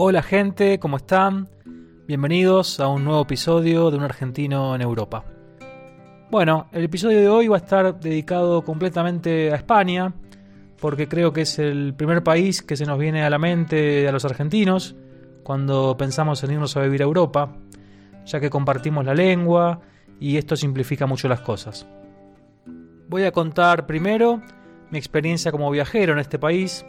Hola gente, ¿cómo están? Bienvenidos a un nuevo episodio de Un argentino en Europa. Bueno, el episodio de hoy va a estar dedicado completamente a España, porque creo que es el primer país que se nos viene a la mente a los argentinos cuando pensamos en irnos a vivir a Europa, ya que compartimos la lengua y esto simplifica mucho las cosas. Voy a contar primero mi experiencia como viajero en este país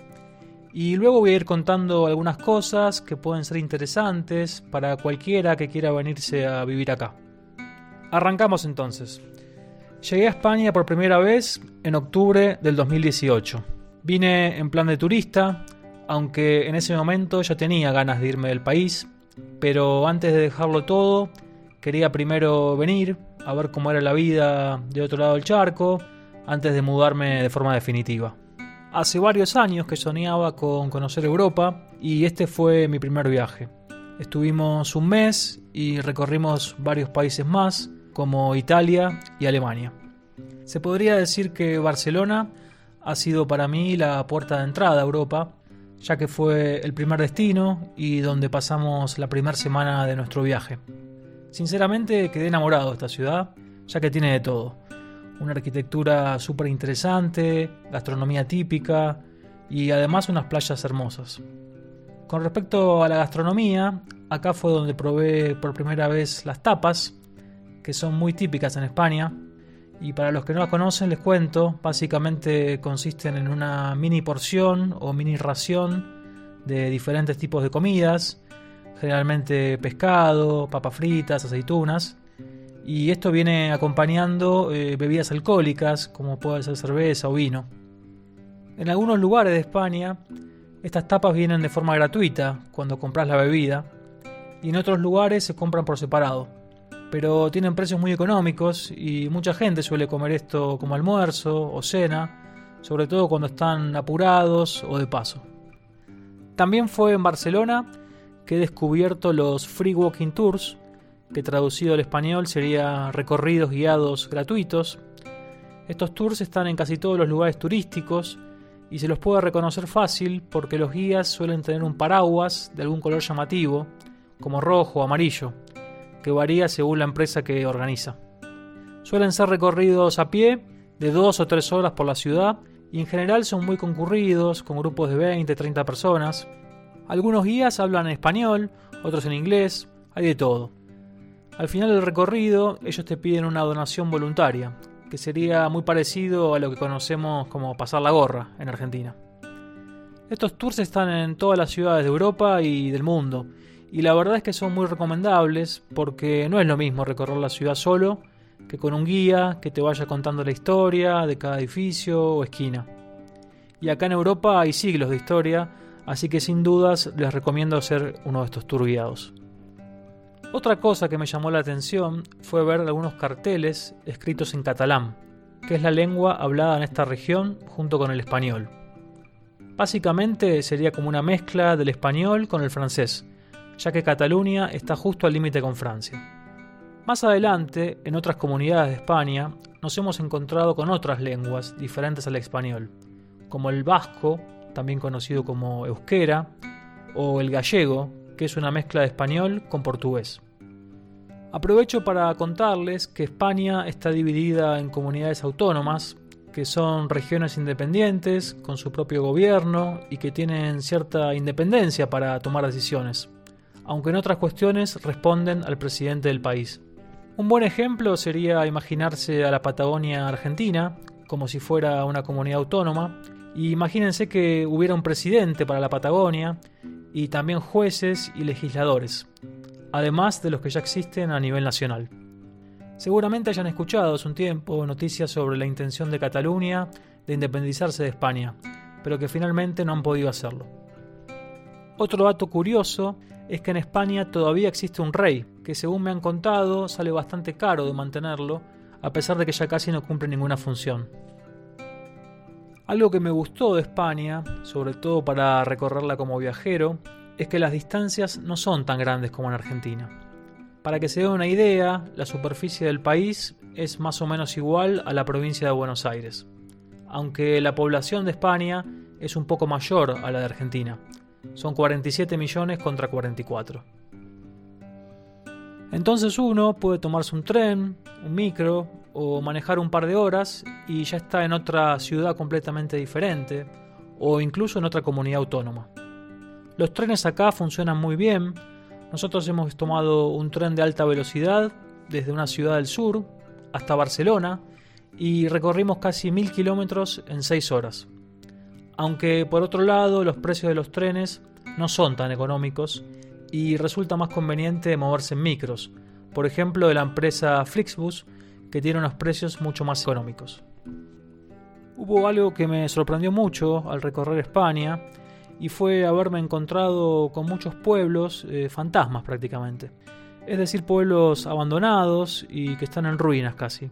y luego voy a ir contando algunas cosas que pueden ser interesantes para cualquiera que quiera venirse a vivir acá. Arrancamos entonces. Llegué a España por primera vez en octubre del 2018. Vine en plan de turista, aunque en ese momento ya tenía ganas de irme del país, pero antes de dejarlo todo, quería primero venir a ver cómo era la vida de otro lado del charco, antes de mudarme de forma definitiva. Hace varios años que soñaba con conocer Europa y este fue mi primer viaje. Estuvimos un mes y recorrimos varios países más, como Italia y Alemania. Se podría decir que Barcelona ha sido para mí la puerta de entrada a Europa, ya que fue el primer destino y donde pasamos la primera semana de nuestro viaje. Sinceramente quedé enamorado de esta ciudad, ya que tiene de todo una arquitectura súper interesante, gastronomía típica y además unas playas hermosas. Con respecto a la gastronomía, acá fue donde probé por primera vez las tapas, que son muy típicas en España. Y para los que no las conocen les cuento, básicamente consisten en una mini porción o mini ración de diferentes tipos de comidas, generalmente pescado, papas fritas, aceitunas, y esto viene acompañando eh, bebidas alcohólicas como puede ser cerveza o vino. En algunos lugares de España estas tapas vienen de forma gratuita cuando compras la bebida y en otros lugares se compran por separado. Pero tienen precios muy económicos y mucha gente suele comer esto como almuerzo o cena, sobre todo cuando están apurados o de paso. También fue en Barcelona que he descubierto los Free Walking Tours, que traducido al español sería recorridos guiados gratuitos. Estos tours están en casi todos los lugares turísticos y se los puede reconocer fácil porque los guías suelen tener un paraguas de algún color llamativo, como rojo o amarillo, que varía según la empresa que organiza. Suelen ser recorridos a pie de dos o tres horas por la ciudad y en general son muy concurridos, con grupos de 20-30 personas. Algunos guías hablan en español, otros en inglés, hay de todo. Al final del recorrido, ellos te piden una donación voluntaria, que sería muy parecido a lo que conocemos como pasar la gorra en Argentina. Estos tours están en todas las ciudades de Europa y del mundo, y la verdad es que son muy recomendables porque no es lo mismo recorrer la ciudad solo que con un guía que te vaya contando la historia de cada edificio o esquina. Y acá en Europa hay siglos de historia, así que sin dudas les recomiendo hacer uno de estos tours guiados. Otra cosa que me llamó la atención fue ver algunos carteles escritos en catalán, que es la lengua hablada en esta región junto con el español. Básicamente sería como una mezcla del español con el francés, ya que Cataluña está justo al límite con Francia. Más adelante, en otras comunidades de España, nos hemos encontrado con otras lenguas diferentes al español, como el vasco, también conocido como euskera, o el gallego, que es una mezcla de español con portugués. Aprovecho para contarles que España está dividida en comunidades autónomas, que son regiones independientes, con su propio gobierno y que tienen cierta independencia para tomar decisiones, aunque en otras cuestiones responden al presidente del país. Un buen ejemplo sería imaginarse a la Patagonia Argentina como si fuera una comunidad autónoma, y imagínense que hubiera un presidente para la Patagonia y también jueces y legisladores, además de los que ya existen a nivel nacional. Seguramente hayan escuchado hace un tiempo noticias sobre la intención de Cataluña de independizarse de España, pero que finalmente no han podido hacerlo. Otro dato curioso es que en España todavía existe un rey, que según me han contado sale bastante caro de mantenerlo, a pesar de que ya casi no cumple ninguna función. Algo que me gustó de España, sobre todo para recorrerla como viajero, es que las distancias no son tan grandes como en Argentina. Para que se den una idea, la superficie del país es más o menos igual a la provincia de Buenos Aires, aunque la población de España es un poco mayor a la de Argentina. Son 47 millones contra 44. Entonces uno puede tomarse un tren, un micro o manejar un par de horas y ya está en otra ciudad completamente diferente o incluso en otra comunidad autónoma. Los trenes acá funcionan muy bien. Nosotros hemos tomado un tren de alta velocidad desde una ciudad del sur hasta Barcelona y recorrimos casi mil kilómetros en seis horas. Aunque por otro lado los precios de los trenes no son tan económicos y resulta más conveniente moverse en micros, por ejemplo de la empresa Flixbus, que tiene unos precios mucho más económicos. Hubo algo que me sorprendió mucho al recorrer España y fue haberme encontrado con muchos pueblos eh, fantasmas prácticamente, es decir, pueblos abandonados y que están en ruinas casi.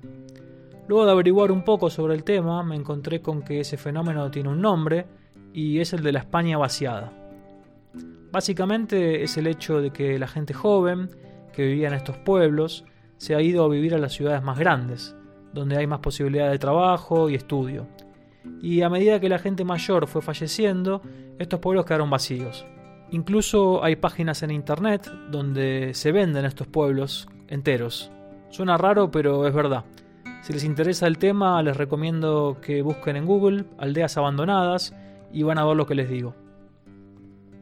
Luego de averiguar un poco sobre el tema, me encontré con que ese fenómeno tiene un nombre y es el de la España vaciada. Básicamente es el hecho de que la gente joven que vivía en estos pueblos se ha ido a vivir a las ciudades más grandes, donde hay más posibilidades de trabajo y estudio. Y a medida que la gente mayor fue falleciendo, estos pueblos quedaron vacíos. Incluso hay páginas en internet donde se venden estos pueblos enteros. Suena raro, pero es verdad. Si les interesa el tema, les recomiendo que busquen en Google aldeas abandonadas y van a ver lo que les digo.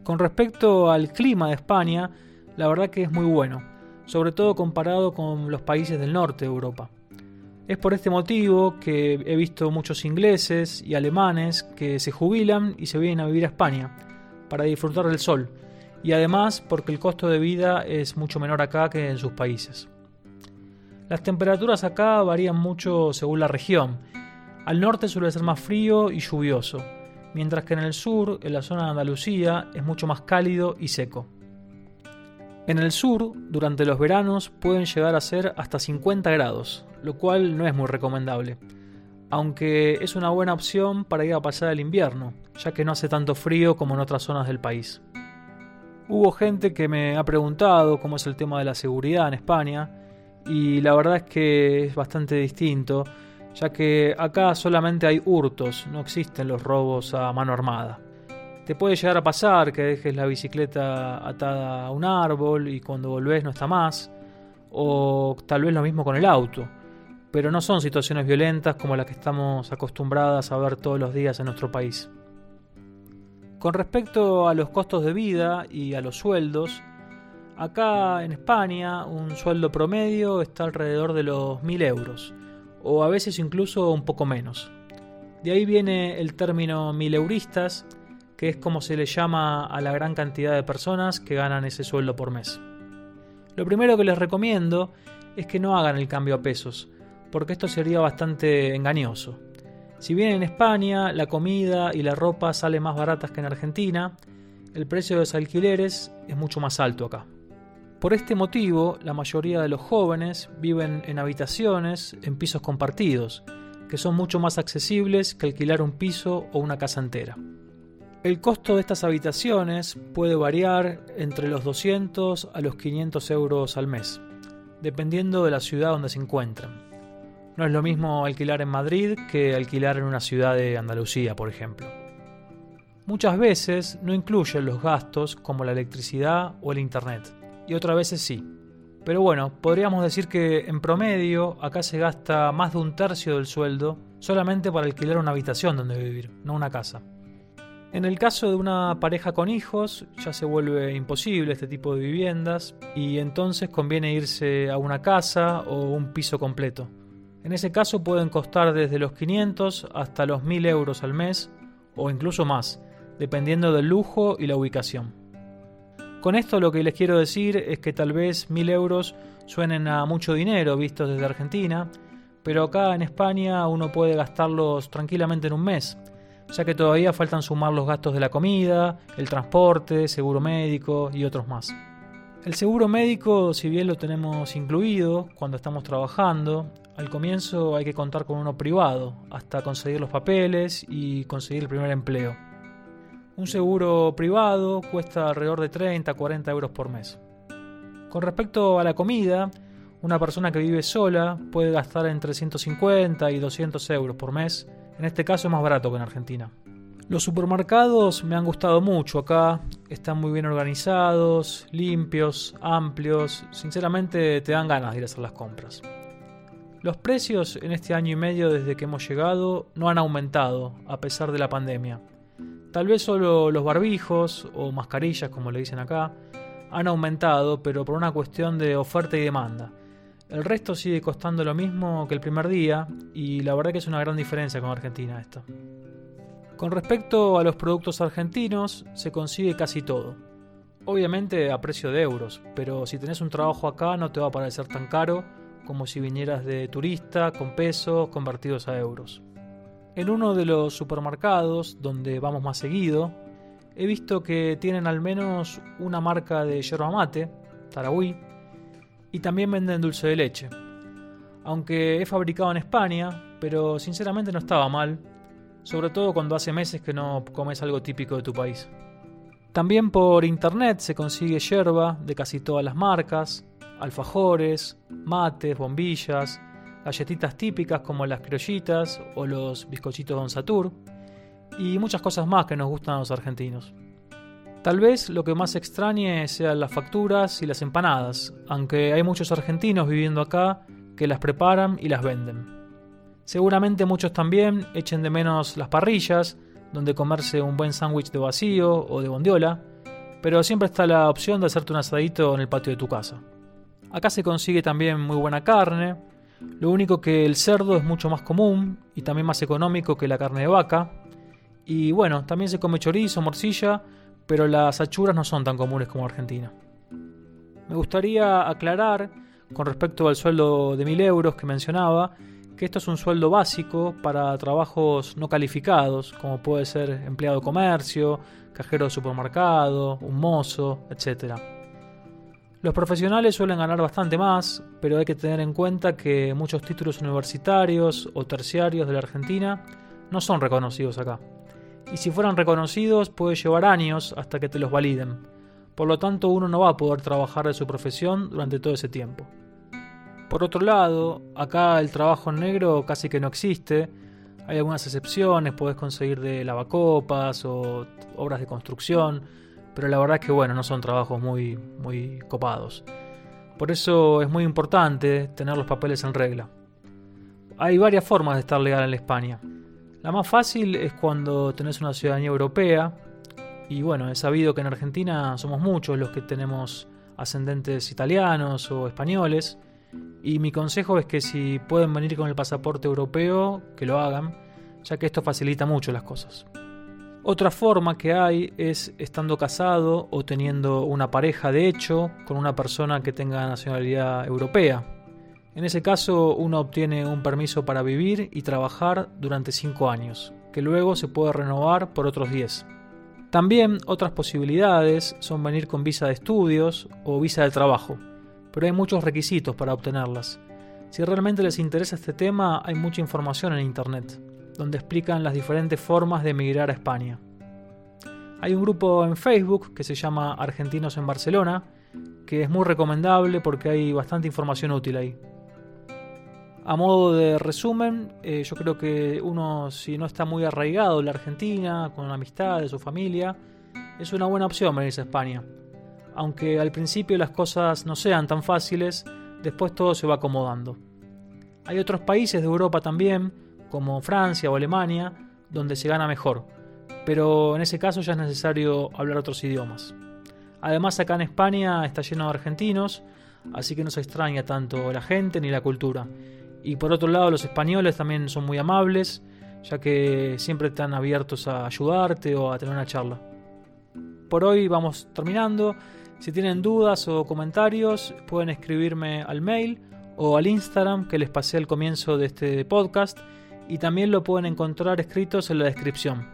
Con respecto al clima de España, la verdad que es muy bueno, sobre todo comparado con los países del norte de Europa. Es por este motivo que he visto muchos ingleses y alemanes que se jubilan y se vienen a vivir a España para disfrutar del sol, y además porque el costo de vida es mucho menor acá que en sus países. Las temperaturas acá varían mucho según la región. Al norte suele ser más frío y lluvioso, mientras que en el sur, en la zona de Andalucía, es mucho más cálido y seco. En el sur, durante los veranos, pueden llegar a ser hasta 50 grados, lo cual no es muy recomendable, aunque es una buena opción para ir a pasar el invierno, ya que no hace tanto frío como en otras zonas del país. Hubo gente que me ha preguntado cómo es el tema de la seguridad en España, y la verdad es que es bastante distinto, ya que acá solamente hay hurtos, no existen los robos a mano armada. Te puede llegar a pasar que dejes la bicicleta atada a un árbol y cuando volvés no está más, o tal vez lo mismo con el auto, pero no son situaciones violentas como las que estamos acostumbradas a ver todos los días en nuestro país. Con respecto a los costos de vida y a los sueldos, acá en España un sueldo promedio está alrededor de los 1000 euros, o a veces incluso un poco menos. De ahí viene el término mileuristas, que es como se le llama a la gran cantidad de personas que ganan ese sueldo por mes. Lo primero que les recomiendo es que no hagan el cambio a pesos, porque esto sería bastante engañoso. Si bien en España la comida y la ropa salen más baratas que en Argentina, el precio de los alquileres es mucho más alto acá. Por este motivo, la mayoría de los jóvenes viven en habitaciones, en pisos compartidos, que son mucho más accesibles que alquilar un piso o una casa entera. El costo de estas habitaciones puede variar entre los 200 a los 500 euros al mes, dependiendo de la ciudad donde se encuentran. No es lo mismo alquilar en Madrid que alquilar en una ciudad de Andalucía, por ejemplo. Muchas veces no incluyen los gastos como la electricidad o el internet y otras veces sí. Pero bueno, podríamos decir que en promedio acá se gasta más de un tercio del sueldo solamente para alquilar una habitación donde vivir, no una casa. En el caso de una pareja con hijos ya se vuelve imposible este tipo de viviendas y entonces conviene irse a una casa o un piso completo. En ese caso pueden costar desde los 500 hasta los 1000 euros al mes o incluso más, dependiendo del lujo y la ubicación. Con esto lo que les quiero decir es que tal vez mil euros suenen a mucho dinero vistos desde Argentina, pero acá en España uno puede gastarlos tranquilamente en un mes, ya que todavía faltan sumar los gastos de la comida, el transporte, seguro médico y otros más. El seguro médico, si bien lo tenemos incluido cuando estamos trabajando, al comienzo hay que contar con uno privado, hasta conseguir los papeles y conseguir el primer empleo. Un seguro privado cuesta alrededor de 30 a 40 euros por mes. Con respecto a la comida, una persona que vive sola puede gastar entre 150 y 200 euros por mes. En este caso es más barato que en Argentina. Los supermercados me han gustado mucho acá, están muy bien organizados, limpios, amplios, sinceramente te dan ganas de ir a hacer las compras. Los precios en este año y medio desde que hemos llegado no han aumentado a pesar de la pandemia. Tal vez solo los barbijos o mascarillas como le dicen acá han aumentado, pero por una cuestión de oferta y demanda. El resto sigue costando lo mismo que el primer día y la verdad que es una gran diferencia con Argentina esto. Con respecto a los productos argentinos, se consigue casi todo. Obviamente a precio de euros, pero si tenés un trabajo acá no te va a parecer tan caro como si vinieras de turista con pesos convertidos a euros. En uno de los supermercados donde vamos más seguido, he visto que tienen al menos una marca de yerba mate, Tarahui, y también venden dulce de leche. Aunque he fabricado en España, pero sinceramente no estaba mal sobre todo cuando hace meses que no comes algo típico de tu país. También por internet se consigue yerba de casi todas las marcas, alfajores, mates, bombillas, galletitas típicas como las criollitas o los bizcochitos Don Satur y muchas cosas más que nos gustan a los argentinos. Tal vez lo que más extrañe sean las facturas y las empanadas, aunque hay muchos argentinos viviendo acá que las preparan y las venden. Seguramente muchos también echen de menos las parrillas, donde comerse un buen sándwich de vacío o de bondiola, pero siempre está la opción de hacerte un asadito en el patio de tu casa. Acá se consigue también muy buena carne, lo único que el cerdo es mucho más común y también más económico que la carne de vaca. Y bueno, también se come chorizo, morcilla, pero las achuras no son tan comunes como Argentina. Me gustaría aclarar con respecto al sueldo de 1000 euros que mencionaba, que esto es un sueldo básico para trabajos no calificados, como puede ser empleado de comercio, cajero de supermercado, un mozo, etc. Los profesionales suelen ganar bastante más, pero hay que tener en cuenta que muchos títulos universitarios o terciarios de la Argentina no son reconocidos acá. Y si fueran reconocidos puede llevar años hasta que te los validen. Por lo tanto uno no va a poder trabajar de su profesión durante todo ese tiempo. Por otro lado, acá el trabajo en negro casi que no existe. Hay algunas excepciones, puedes conseguir de lavacopas o obras de construcción, pero la verdad es que bueno, no son trabajos muy, muy copados. Por eso es muy importante tener los papeles en regla. Hay varias formas de estar legal en España. La más fácil es cuando tenés una ciudadanía europea, y bueno, he sabido que en Argentina somos muchos los que tenemos ascendentes italianos o españoles, y mi consejo es que si pueden venir con el pasaporte europeo, que lo hagan, ya que esto facilita mucho las cosas. Otra forma que hay es estando casado o teniendo una pareja de hecho con una persona que tenga nacionalidad europea. En ese caso uno obtiene un permiso para vivir y trabajar durante 5 años, que luego se puede renovar por otros 10. También otras posibilidades son venir con visa de estudios o visa de trabajo pero hay muchos requisitos para obtenerlas. Si realmente les interesa este tema, hay mucha información en Internet, donde explican las diferentes formas de emigrar a España. Hay un grupo en Facebook que se llama Argentinos en Barcelona, que es muy recomendable porque hay bastante información útil ahí. A modo de resumen, eh, yo creo que uno, si no está muy arraigado en la Argentina, con amistad de su familia, es una buena opción venirse a España aunque al principio las cosas no sean tan fáciles, después todo se va acomodando. Hay otros países de Europa también, como Francia o Alemania, donde se gana mejor, pero en ese caso ya es necesario hablar otros idiomas. Además acá en España está lleno de argentinos, así que no se extraña tanto la gente ni la cultura. Y por otro lado los españoles también son muy amables, ya que siempre están abiertos a ayudarte o a tener una charla. Por hoy vamos terminando. Si tienen dudas o comentarios, pueden escribirme al mail o al Instagram que les pasé al comienzo de este podcast y también lo pueden encontrar escritos en la descripción.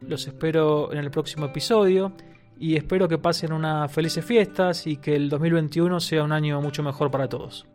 Los espero en el próximo episodio y espero que pasen unas felices fiestas y que el 2021 sea un año mucho mejor para todos.